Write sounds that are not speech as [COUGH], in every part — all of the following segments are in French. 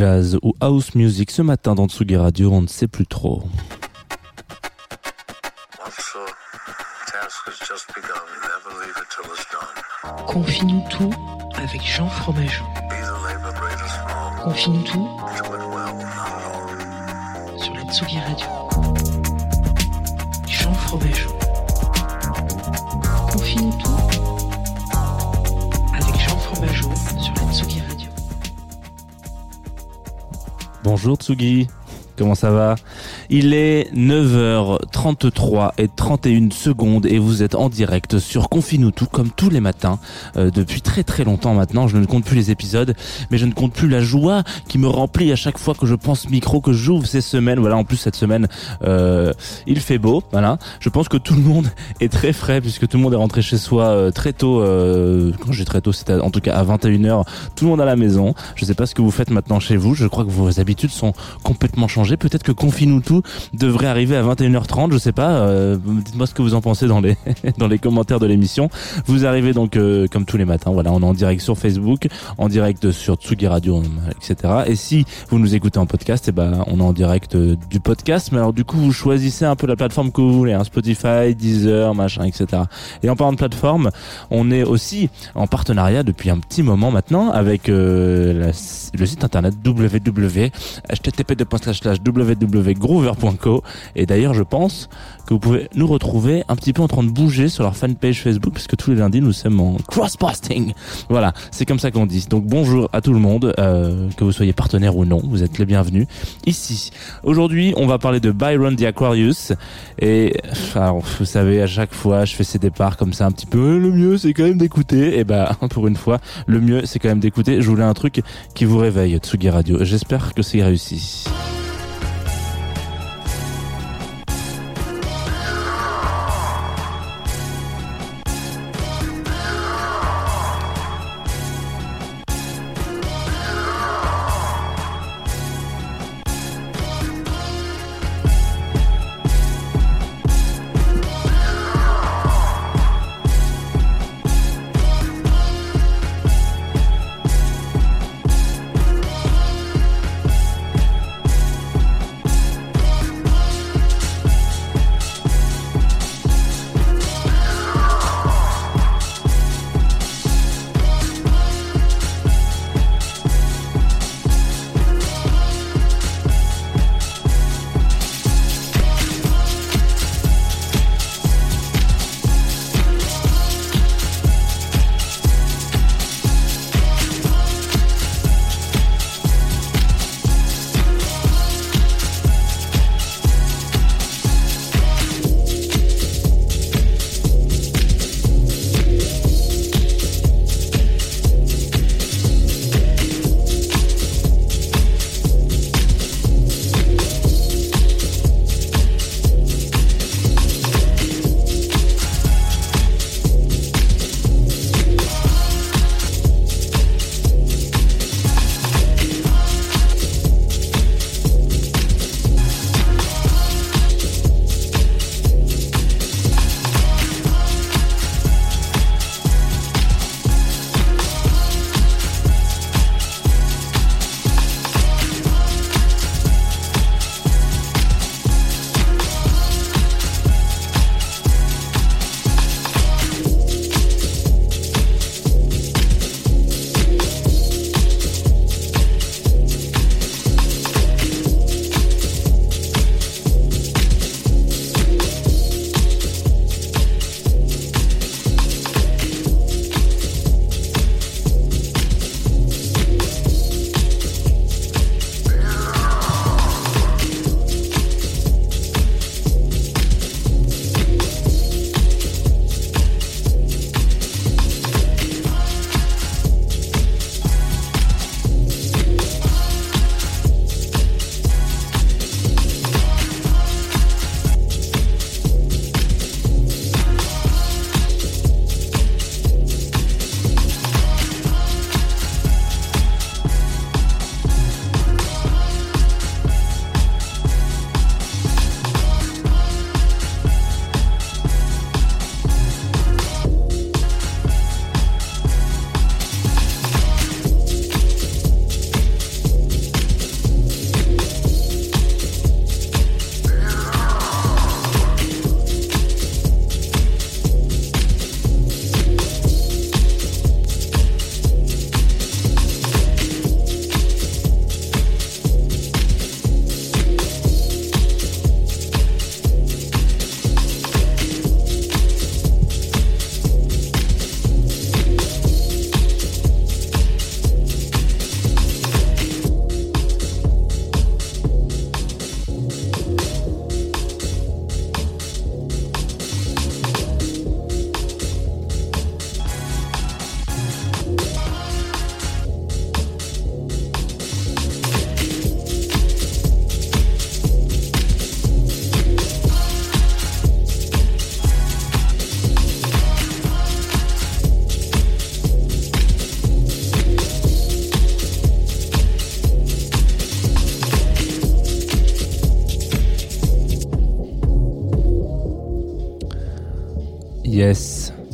Jazz ou house music ce matin dans Tsugi Radio, on ne sait plus trop. Confie-nous tout avec Jean Fromageau. Confie-nous tout sur la Tsugi Radio. Jean Fromageau. Confie-nous tout Bonjour Tsugi, comment ça va? Il est 9h33 et 31 secondes et vous êtes en direct sur Confine-nous tout comme tous les matins euh, depuis très très longtemps maintenant. Je ne compte plus les épisodes, mais je ne compte plus la joie qui me remplit à chaque fois que je pense micro, que j'ouvre ces semaines. Voilà, en plus cette semaine, euh, il fait beau. Voilà, je pense que tout le monde [LAUGHS] est très frais puisque tout le monde est rentré chez soi euh, très tôt. euh, quand j'ai très tôt, c'était en tout cas à 21h. Tout le monde à la maison. Je sais pas ce que vous faites maintenant chez vous. Je crois que vos habitudes sont complètement changées. Peut-être que Confine-nous tout devrait arriver à 21h30. Je sais pas. euh, Dites-moi ce que vous en pensez dans les [LAUGHS] dans les commentaires de l'émission. Vous arrivez donc euh, comme tous les matins. Voilà, on est en direct sur Facebook, en direct sur Tsugi Radio, etc. Et si vous nous écoutez en podcast, et ben on est en direct euh, du podcast. Mais alors du coup, vous choisissez un peu la plateforme que vous voulez, hein, Spotify, Deezer, machin, etc. Et en parlant de plateforme, on est aussi en partenariat depuis un petit moment maintenant avec euh, le site internet www et d'ailleurs je pense que vous pouvez nous retrouver un petit peu en train de bouger sur leur fanpage Facebook puisque tous les lundis nous sommes en cross-posting. Voilà c'est comme ça qu'on dit. Donc bonjour à tout le monde euh, que vous soyez partenaire ou non vous êtes les bienvenus ici. Aujourd'hui on va parler de Byron the Aquarius. Et alors, vous savez à chaque fois je fais ces départs comme ça un petit peu le mieux c'est quand même d'écouter. Et bah [LAUGHS] pour une fois le mieux c'est quand même d'écouter. Je voulais un truc qui vous réveille Tsugi Radio. J'espère que c'est réussi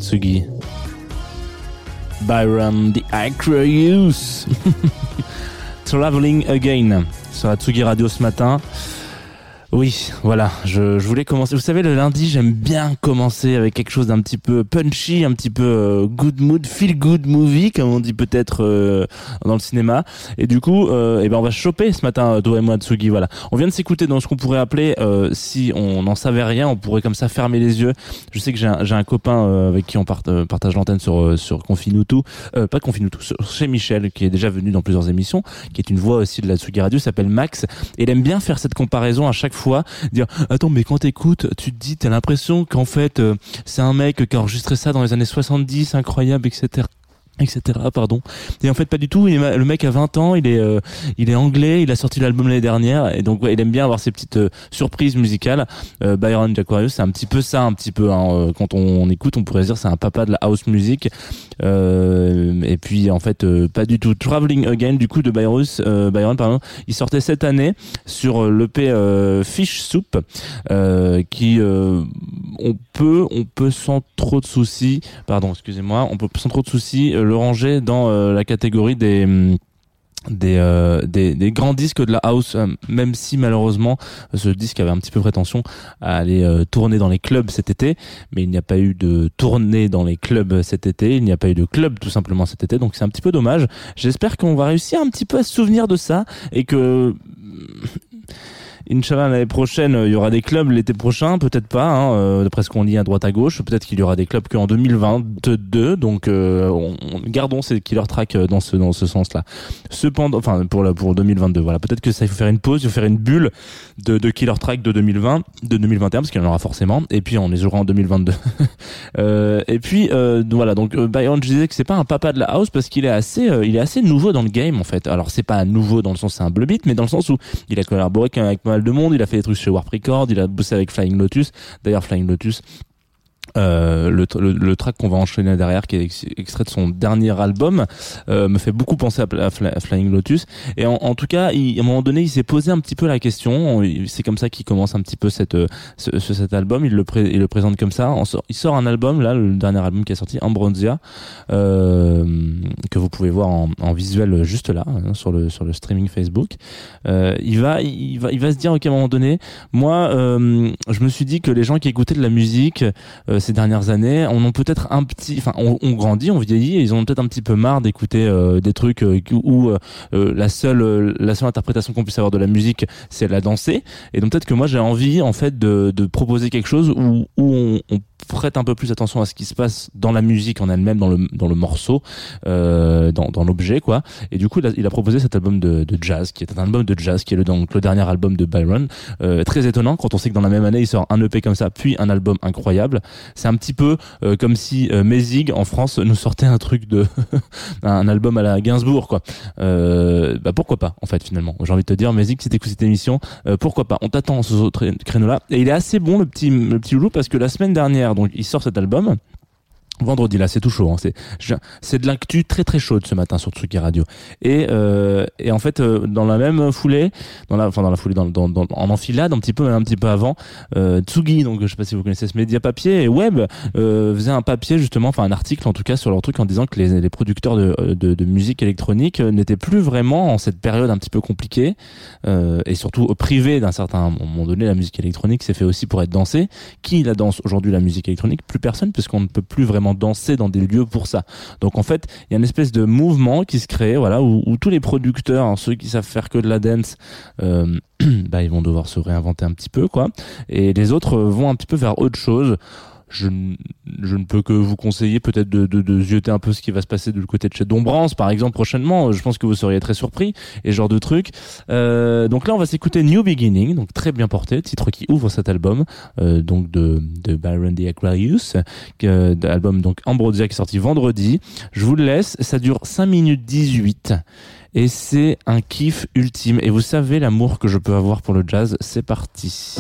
Tsugi. Byron the Acroeus. [LAUGHS] Traveling Again sur la Tsugi Radio ce matin. Oui, voilà, je, je, voulais commencer. Vous savez, le lundi, j'aime bien commencer avec quelque chose d'un petit peu punchy, un petit peu euh, good mood, feel good movie, comme on dit peut-être euh, dans le cinéma. Et du coup, euh, eh ben on va choper ce matin, toi et moi, Tsugi. Voilà, on vient de s'écouter dans ce qu'on pourrait appeler, euh, si on n'en savait rien, on pourrait comme ça fermer les yeux. Je sais que j'ai un, un copain avec qui on part, partage l'antenne sur sur Confinutu, pas Confinutu, chez Michel, qui est déjà venu dans plusieurs émissions, qui est une voix aussi de la Tsugi Radio, s'appelle Max, et il aime bien faire cette comparaison à chaque fois dire attends mais quand t'écoutes tu te dis t'as l'impression qu'en fait euh, c'est un mec qui a enregistré ça dans les années 70 incroyable etc etc pardon. Et en fait pas du tout. Il le mec a 20 ans il est euh, il est anglais il a sorti l'album l'année dernière et donc ouais, il aime bien avoir ces petites euh, surprises musicales. Euh, Byron Jaquarius c'est un petit peu ça un petit peu hein, quand on, écoute on pourrait dire c'est un papa de la house music. Et puis en fait pas du tout. Traveling Again du coup de Byron Byron pardon il sortait cette année sur l'EP Fish Soup qui on peut on peut sans trop de soucis pardon excusez-moi on peut sans trop de soucis le ranger dans euh, la catégorie des hum, euh, des, des, grands disques de la house, euh, même si malheureusement ce disque avait un petit peu prétention à aller tourner dans les clubs cet été, mais il n'y a pas eu de tournée dans les clubs cet été, il n'y a pas eu de club tout simplement cet été, donc c'est un petit peu dommage. J'espère qu'on va réussir un petit peu à se souvenir de ça et que Inch'Allah, l'année prochaine, il y aura des clubs l'été prochain, peut-être pas, hein, euh, d'après ce qu'on lit à droite à gauche. Peut-être qu'il y aura des clubs qu'en 2022. Donc, euh, on, gardons ces killer tracks euh, dans ce dans ce sens-là. Cependant, enfin pour pour 2022, voilà. Peut-être que ça, il faut faire une pause, il faut faire une bulle de, killer track de 2020, de 2021, parce qu'il y en aura forcément. Et puis on les aura en 2022. [LAUGHS] euh, et puis voilà. Donc Byron, je disais que c'est pas un papa de la house parce qu'il est assez, il est assez nouveau dans le game en fait. Alors c'est pas nouveau dans le sens c'est un bleu beat, mais dans le sens où il a collaboré avec moi de monde. Il a fait des trucs chez Warp Record, il a bossé avec Flying Lotus. D'ailleurs, Flying Lotus, euh, le, le, track qu'on va enchaîner derrière, qui est extrait de son dernier album, euh, me fait beaucoup penser à, Flying Lotus. Et en, tout cas, il, à un moment donné, il s'est posé un petit peu la question. C'est comme ça qu'il commence un petit peu cette, ce, cet album. Il le, le présente comme ça. il sort un album là, le dernier album qui est sorti, Ambronsia, euh, que vous pouvez voir en, en visuel juste là hein, sur le sur le streaming Facebook. Euh, il va il va il va se dire ok à un moment donné, moi, euh, je me suis dit que les gens qui écoutaient de la musique ces dernières années, on ont peut-être un petit, enfin, on, on, grandit, on vieillit, et ils ont peut-être un petit peu marre d'écouter euh, des trucs euh, où euh, la seule, la seule interprétation qu'on puisse avoir de la musique, c'est la danser. Et donc peut-être que moi j'ai envie, en fait, de, proposer quelque chose où, où on, on prête un peu plus attention à ce qui se passe dans la musique en elle-même, dans le dans le morceau, euh, dans, dans l'objet quoi. Et du coup, il a, il a, proposé cet album de, de jazz, qui est un album de jazz, qui est le donc le dernier album de Byron. Euh, très étonnant quand on sait que dans la même année il sort un EP comme ça, puis un album incroyable. C'est un petit peu euh, comme si euh, Mézig en France nous sortait un truc de [LAUGHS] un album à la Gainsbourg quoi. Euh, bah pourquoi pas en fait finalement. J'ai envie de te dire Mézig, si t'écoutes cette émission, euh, pourquoi pas. On t'attend sur ce autre créneau là. Et il est assez bon le petit le petit loulou parce que la semaine dernière donc il sort cet album. Vendredi là, c'est tout chaud. Hein. C'est c'est de l'actu très très chaude ce matin sur Tsuki Radio. Et euh, et en fait euh, dans la même foulée, dans la enfin dans la foulée dans, dans, dans en enfilade un petit peu un petit peu avant, euh, Tsugi donc je sais pas si vous connaissez ce média papier et web euh, faisait un papier justement enfin un article en tout cas sur leur truc en disant que les, les producteurs de, de, de musique électronique n'étaient plus vraiment en cette période un petit peu compliquée euh, et surtout privés d'un certain moment donné la musique électronique c'est fait aussi pour être dansée. Qui la danse aujourd'hui la musique électronique? Plus personne puisqu'on ne peut plus vraiment danser dans des lieux pour ça. Donc en fait, il y a une espèce de mouvement qui se crée, voilà, où, tous les producteurs, hein, ceux qui savent faire que de la dance, euh, [CLEARS THROAT] bah ils vont devoir se réinventer un petit peu, quoi, et les autres vont un petit peu vers autre chose je, je ne peux que vous conseiller peut-être de, de, de un peu ce qui va se passer du côté de chez Dombrance, par exemple, prochainement. Je pense que vous seriez très surpris et genre de truc. Euh, donc là, on va s'écouter New Beginning, donc très bien porté, titre qui ouvre cet album, euh, donc de, de Byron the Aquarius, que, album donc Ambrosia qui est sorti vendredi. Je vous le laisse, ça dure 5 minutes 18 et c'est un kiff ultime. Et vous savez l'amour que je peux avoir pour le jazz, c'est parti.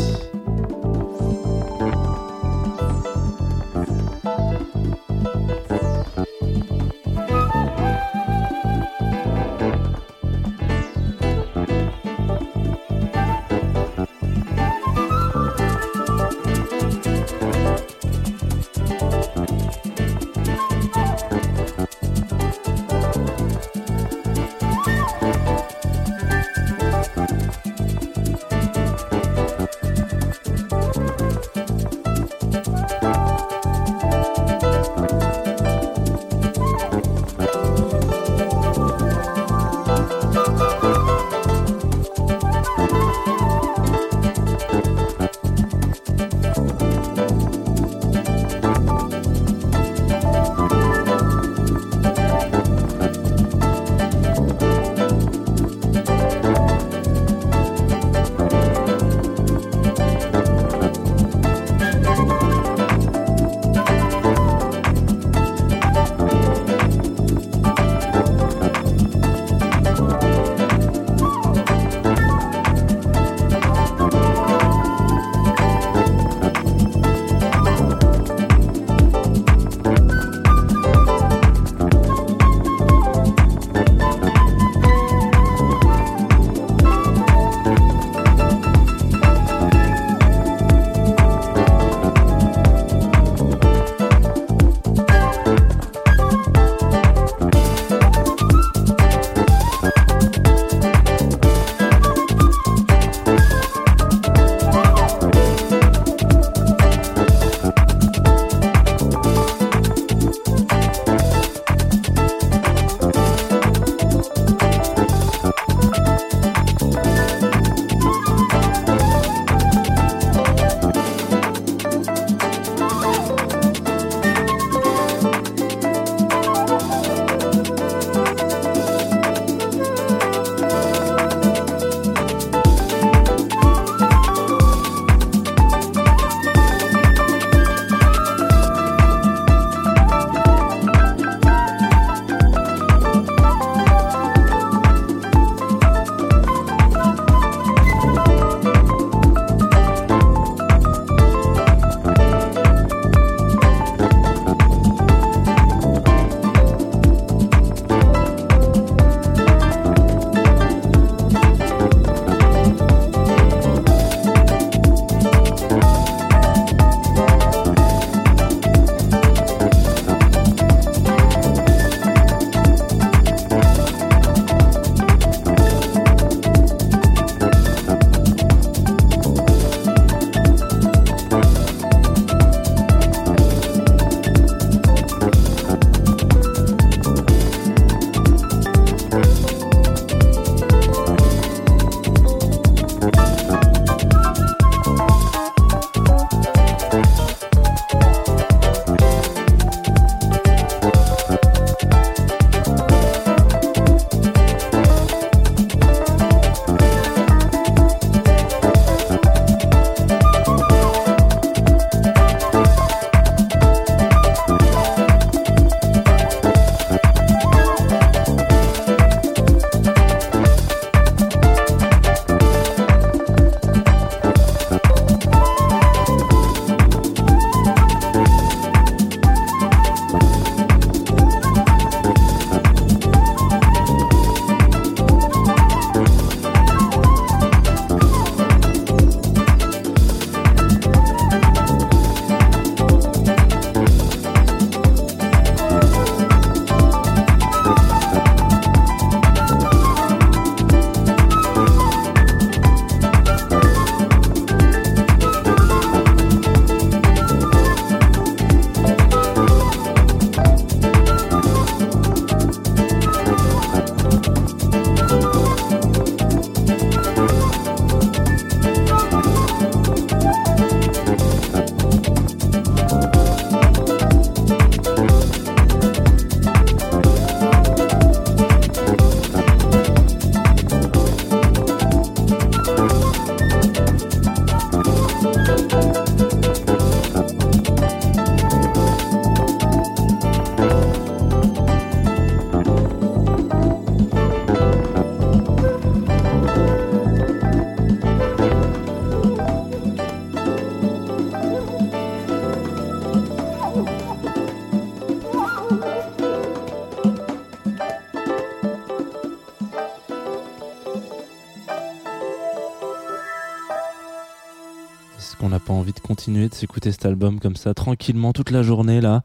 Pas envie de continuer de s'écouter cet album comme ça tranquillement toute la journée là.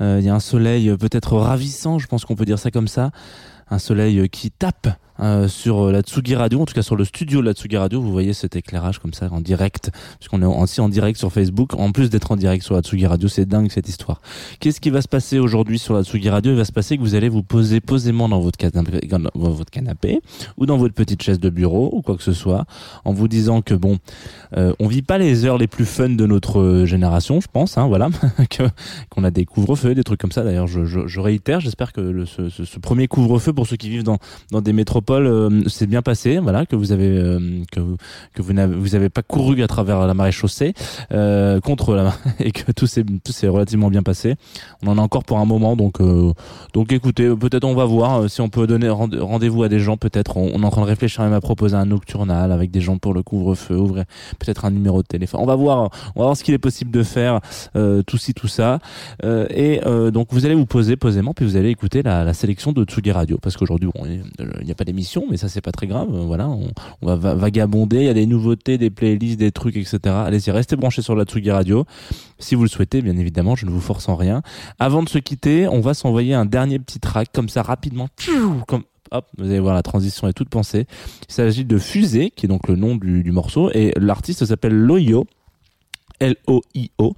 Euh, Il y a un soleil euh, peut-être ravissant, je pense qu'on peut dire ça comme ça. Un soleil euh, qui tape euh, sur la Tsugi Radio, en tout cas sur le studio de la Tsugi Radio. Vous voyez cet éclairage comme ça en direct, puisqu'on est aussi en direct sur Facebook. En plus d'être en direct sur la Tsugi Radio, c'est dingue cette histoire. Qu'est-ce qui va se passer aujourd'hui sur la Tsugi Radio? Il va se passer que vous allez vous poser posément dans votre canapé, dans votre canapé ou dans votre petite chaise de bureau ou quoi que ce soit, en vous disant que bon, euh, on vit pas les heures les plus fun de notre euh, génération, je pense. Hein, voilà, [LAUGHS] qu'on a des couvre-feux, des trucs comme ça. D'ailleurs, je, je, je réitère. J'espère que le, ce, ce, ce premier couvre-feu pour ceux qui vivent dans dans des métropoles euh, s'est bien passé. Voilà, que vous avez euh, que vous, que vous n'avez vous avez pas couru à travers la marée chaussée euh, contre [LAUGHS] et que tout s'est tout s'est relativement bien passé. On en a encore pour un moment, donc euh, donc écoutez, peut-être on va voir euh, si on peut donner rende- rendez-vous à des gens. Peut-être on, est en train de réfléchir même à proposer un nocturnal avec des gens pour le couvre-feu, ouvrir peut-être un numéro de téléphone. On va voir, on va voir ce qu'il est possible de faire, euh, tout ci tout ça. Euh, et euh, donc vous allez vous poser posément, puis vous allez écouter la, la sélection de Tsugi Radio, parce qu'aujourd'hui bon, il n'y a pas d'émission, mais ça c'est pas très grave. Euh, Voilà, on, va va- vagabonder. Il y a des nouveautés, des playlists, des trucs, etc. Allez-y, restez branchés sur la Tsugi Radio, si vous le souhaitez, bien évidemment. Je ne vous force en rien. Avant de se quitter, on va s'envoyer un dernier petit track comme ça rapidement, comme Hop, vous allez voir la transition est toute pensée. Il s'agit de Fusée, qui est donc le nom du, du morceau, et l'artiste s'appelle Loyo. L-O-I-O.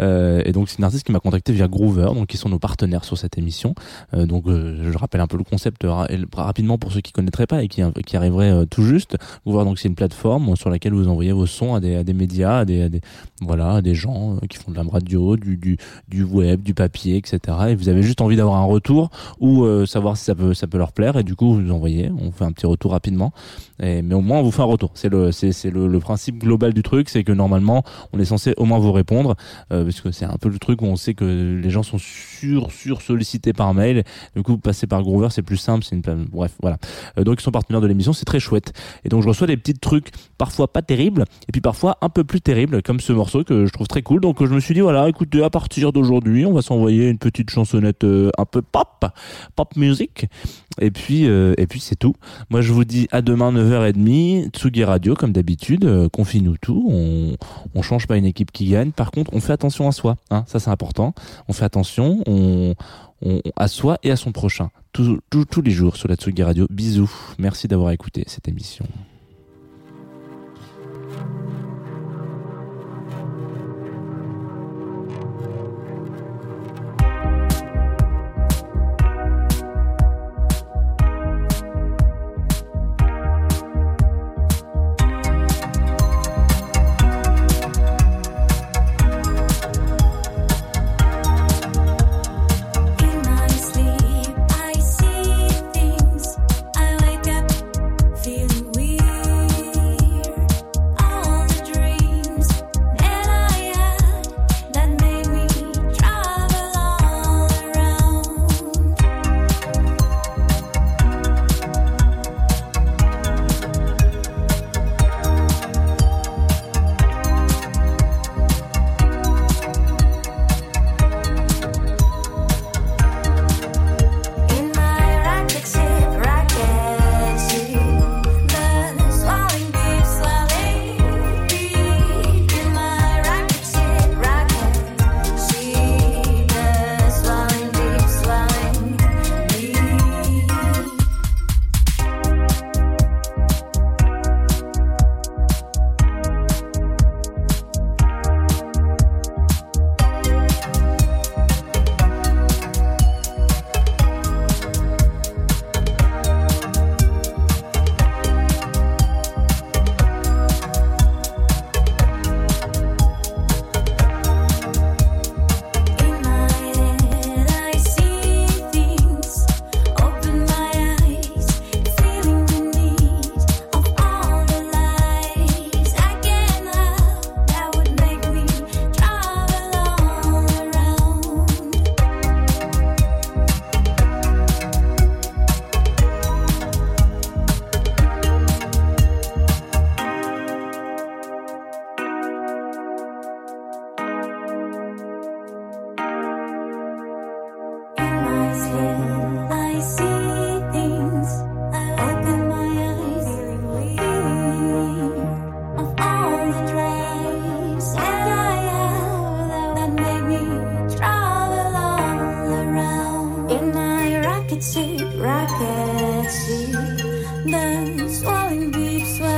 Euh, et donc c'est une artiste qui m'a contacté via Groover, donc qui sont nos partenaires sur cette émission. Euh, donc euh, je rappelle un peu le concept rapidement pour ceux qui connaîtraient pas et qui, qui arriveraient euh, tout juste. Groover donc c'est une plateforme sur laquelle vous envoyez vos sons à des, à des médias, à des, à des voilà, à des gens euh, qui font de la radio, du, du, du web, du papier, etc. Et vous avez juste envie d'avoir un retour ou euh, savoir si ça peut ça peut leur plaire et du coup vous envoyez, on fait un petit retour rapidement. Et, mais au moins on vous fait un retour. C'est le c'est le, le principe global du truc, c'est que normalement on est censé au moins vous répondre euh, parce que c'est un peu le truc où on sait que les gens sont sur sur sollicités par mail. Du coup, vous passez par Groover, c'est plus simple. C'est une bref, voilà. Euh, donc ils sont partenaires de l'émission, c'est très chouette. Et donc je reçois des petits trucs parfois pas terribles et puis parfois un peu plus terribles comme ce morceau que je trouve très cool. Donc je me suis dit voilà, écoutez, à partir d'aujourd'hui, on va s'envoyer une petite chansonnette euh, un peu pop, pop music. Et puis euh, et puis c'est tout. Moi je vous dis à demain 9h30, Tsugi Radio comme d'habitude, euh, confie-nous tout, on on change pas une équipe qui gagne. Par contre, on fait attention à soi, hein, ça c'est important. On fait attention, on, on à soi et à son prochain. Tous les jours sur la Tsugi Radio. Bisous. Merci d'avoir écouté cette émission. swallowing deep, swallowing.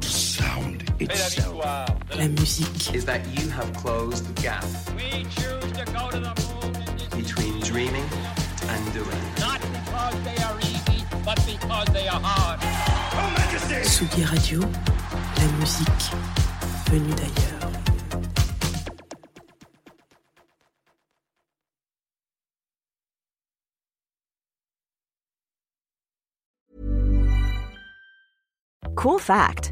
Throughout sound itself. la musique, is that you have closed the gap We choose to go to the moon between dreaming and doing. not because they are easy, but because they are hard. Oh, Tsugi Radio, la musique venue d'ailleurs. Cool fact